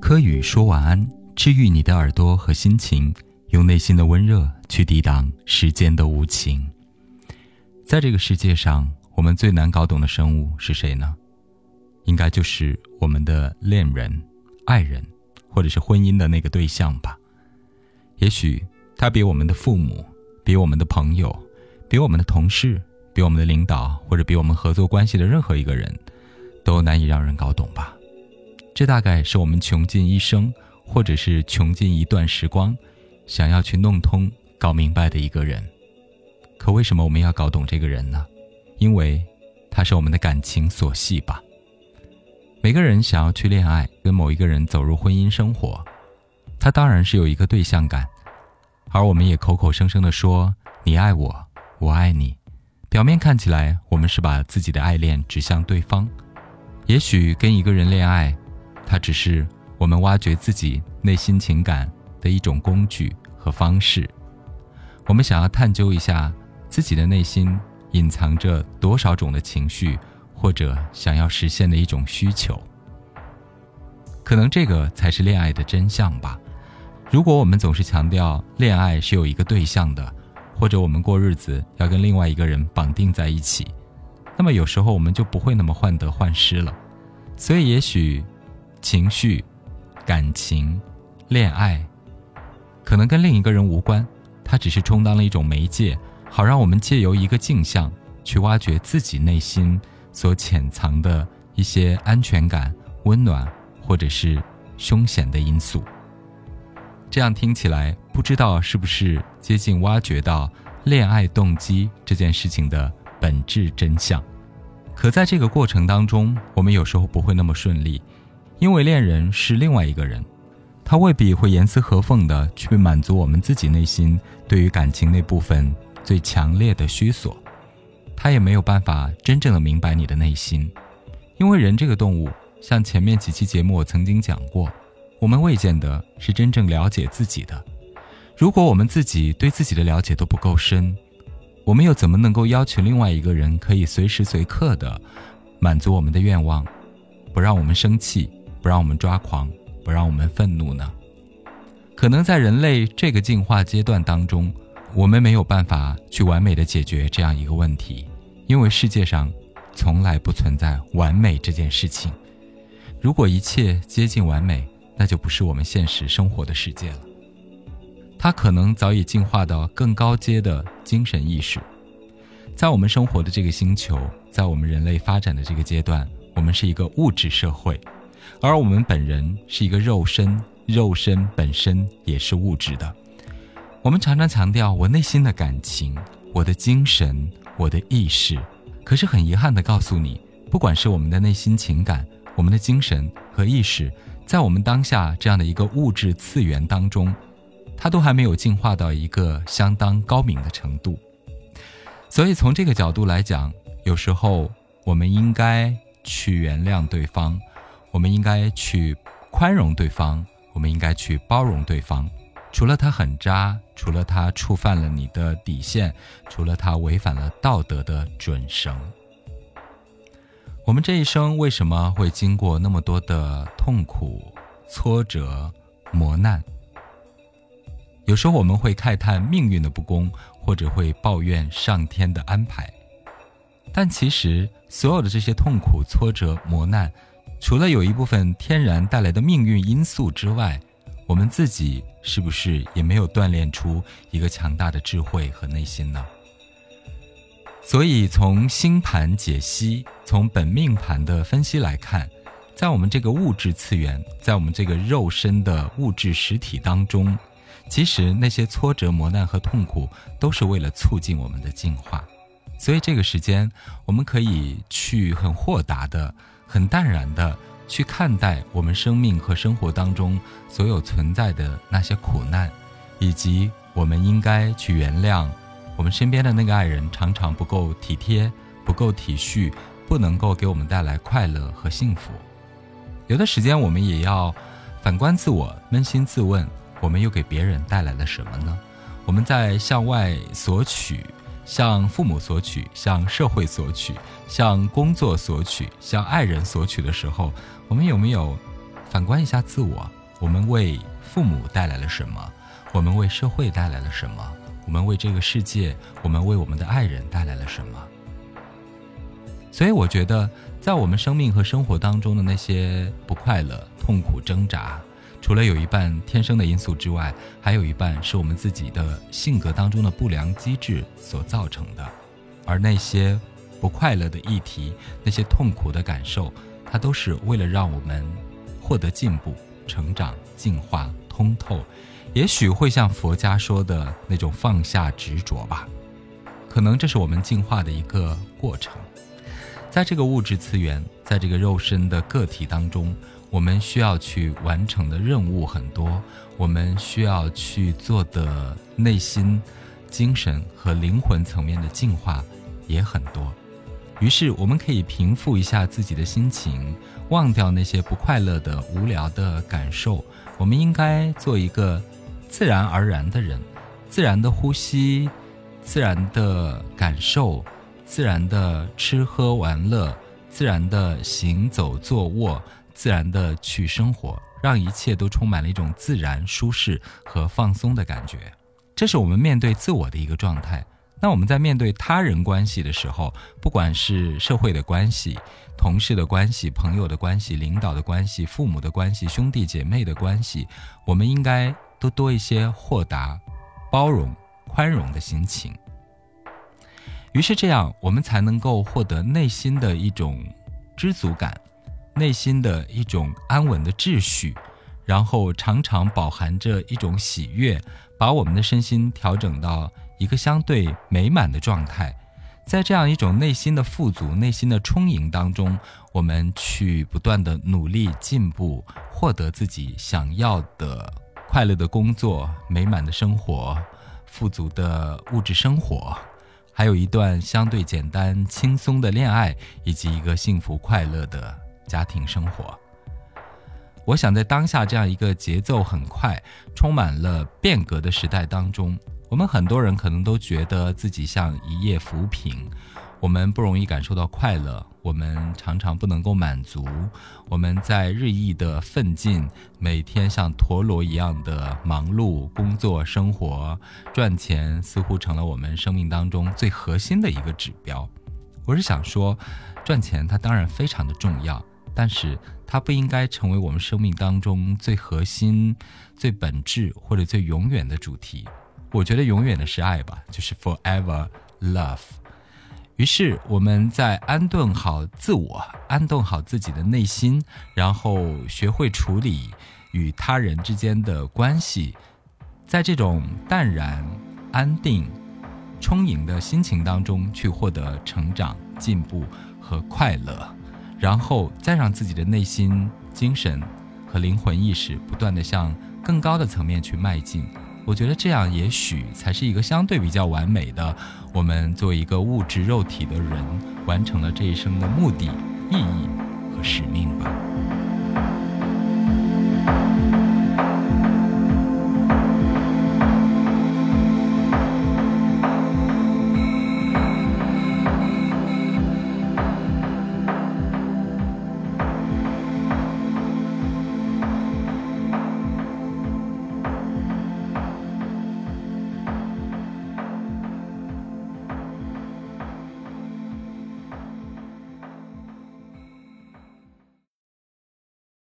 柯宇说晚安，治愈你的耳朵和心情，用内心的温热去抵挡时间的无情。在这个世界上，我们最难搞懂的生物是谁呢？应该就是我们的恋人、爱人，或者是婚姻的那个对象吧。也许他比我们的父母、比我们的朋友、比我们的同事、比我们的领导，或者比我们合作关系的任何一个人，都难以让人搞懂吧。这大概是我们穷尽一生，或者是穷尽一段时光，想要去弄通、搞明白的一个人。可为什么我们要搞懂这个人呢？因为他是我们的感情所系吧。每个人想要去恋爱，跟某一个人走入婚姻生活，他当然是有一个对象感，而我们也口口声声的说你爱我，我爱你。表面看起来，我们是把自己的爱恋指向对方。也许跟一个人恋爱。它只是我们挖掘自己内心情感的一种工具和方式。我们想要探究一下自己的内心隐藏着多少种的情绪，或者想要实现的一种需求。可能这个才是恋爱的真相吧。如果我们总是强调恋爱是有一个对象的，或者我们过日子要跟另外一个人绑定在一起，那么有时候我们就不会那么患得患失了。所以也许。情绪、感情、恋爱，可能跟另一个人无关，它只是充当了一种媒介，好让我们借由一个镜像去挖掘自己内心所潜藏的一些安全感、温暖或者是凶险的因素。这样听起来，不知道是不是接近挖掘到恋爱动机这件事情的本质真相？可在这个过程当中，我们有时候不会那么顺利。因为恋人是另外一个人，他未必会严丝合缝的去满足我们自己内心对于感情那部分最强烈的需索，他也没有办法真正的明白你的内心，因为人这个动物，像前面几期节目我曾经讲过，我们未见得是真正了解自己的。如果我们自己对自己的了解都不够深，我们又怎么能够要求另外一个人可以随时随刻的满足我们的愿望，不让我们生气？不让我们抓狂，不让我们愤怒呢？可能在人类这个进化阶段当中，我们没有办法去完美的解决这样一个问题，因为世界上从来不存在完美这件事情。如果一切接近完美，那就不是我们现实生活的世界了。它可能早已进化到更高阶的精神意识。在我们生活的这个星球，在我们人类发展的这个阶段，我们是一个物质社会。而我们本人是一个肉身，肉身本身也是物质的。我们常常强调我内心的感情、我的精神、我的意识，可是很遗憾地告诉你，不管是我们的内心情感、我们的精神和意识，在我们当下这样的一个物质次元当中，它都还没有进化到一个相当高明的程度。所以从这个角度来讲，有时候我们应该去原谅对方。我们应该去宽容对方，我们应该去包容对方。除了他很渣，除了他触犯了你的底线，除了他违反了道德的准绳，我们这一生为什么会经过那么多的痛苦、挫折、磨难？有时候我们会慨叹命运的不公，或者会抱怨上天的安排。但其实，所有的这些痛苦、挫折、磨难。除了有一部分天然带来的命运因素之外，我们自己是不是也没有锻炼出一个强大的智慧和内心呢？所以，从星盘解析、从本命盘的分析来看，在我们这个物质次元，在我们这个肉身的物质实体当中，其实那些挫折、磨难和痛苦，都是为了促进我们的进化。所以，这个时间我们可以去很豁达的。很淡然的去看待我们生命和生活当中所有存在的那些苦难，以及我们应该去原谅我们身边的那个爱人常常不够体贴、不够体恤，不能够给我们带来快乐和幸福。有的时间我们也要反观自我，扪心自问：我们又给别人带来了什么呢？我们在向外索取。向父母索取，向社会索取，向工作索取，向爱人索取的时候，我们有没有反观一下自我，我们为父母带来了什么？我们为社会带来了什么？我们为这个世界，我们为我们的爱人带来了什么？所以，我觉得，在我们生命和生活当中的那些不快乐、痛苦、挣扎，除了有一半天生的因素之外，还有一半是我们自己的性格当中的不良机制所造成的。而那些不快乐的议题，那些痛苦的感受，它都是为了让我们获得进步、成长、进化、通透。也许会像佛家说的那种放下执着吧，可能这是我们进化的一个过程。在这个物质次元，在这个肉身的个体当中，我们需要去完成的任务很多，我们需要去做的内心、精神和灵魂层面的进化也很多。于是，我们可以平复一下自己的心情，忘掉那些不快乐的、无聊的感受。我们应该做一个。自然而然的人，自然的呼吸，自然的感受，自然的吃喝玩乐，自然的行走坐卧，自然的去生活，让一切都充满了一种自然、舒适和放松的感觉。这是我们面对自我的一个状态。那我们在面对他人关系的时候，不管是社会的关系、同事的关系、朋友的关系、领导的关系、父母的关系、兄弟姐妹的关系，我们应该。都多一些豁达、包容、宽容的心情。于是这样，我们才能够获得内心的一种知足感，内心的一种安稳的秩序，然后常常饱含着一种喜悦，把我们的身心调整到一个相对美满的状态。在这样一种内心的富足、内心的充盈当中，我们去不断的努力进步，获得自己想要的。快乐的工作，美满的生活，富足的物质生活，还有一段相对简单轻松的恋爱，以及一个幸福快乐的家庭生活。我想在当下这样一个节奏很快、充满了变革的时代当中，我们很多人可能都觉得自己像一叶浮萍。我们不容易感受到快乐，我们常常不能够满足，我们在日益的奋进，每天像陀螺一样的忙碌工作、生活、赚钱，似乎成了我们生命当中最核心的一个指标。我是想说，赚钱它当然非常的重要，但是它不应该成为我们生命当中最核心、最本质或者最永远的主题。我觉得永远的是爱吧，就是 forever love。于是，我们在安顿好自我，安顿好自己的内心，然后学会处理与他人之间的关系，在这种淡然、安定、充盈的心情当中，去获得成长、进步和快乐，然后再让自己的内心、精神和灵魂意识不断地向更高的层面去迈进。我觉得这样也许才是一个相对比较完美的，我们作为一个物质肉体的人完成了这一生的目的、意义和使命吧。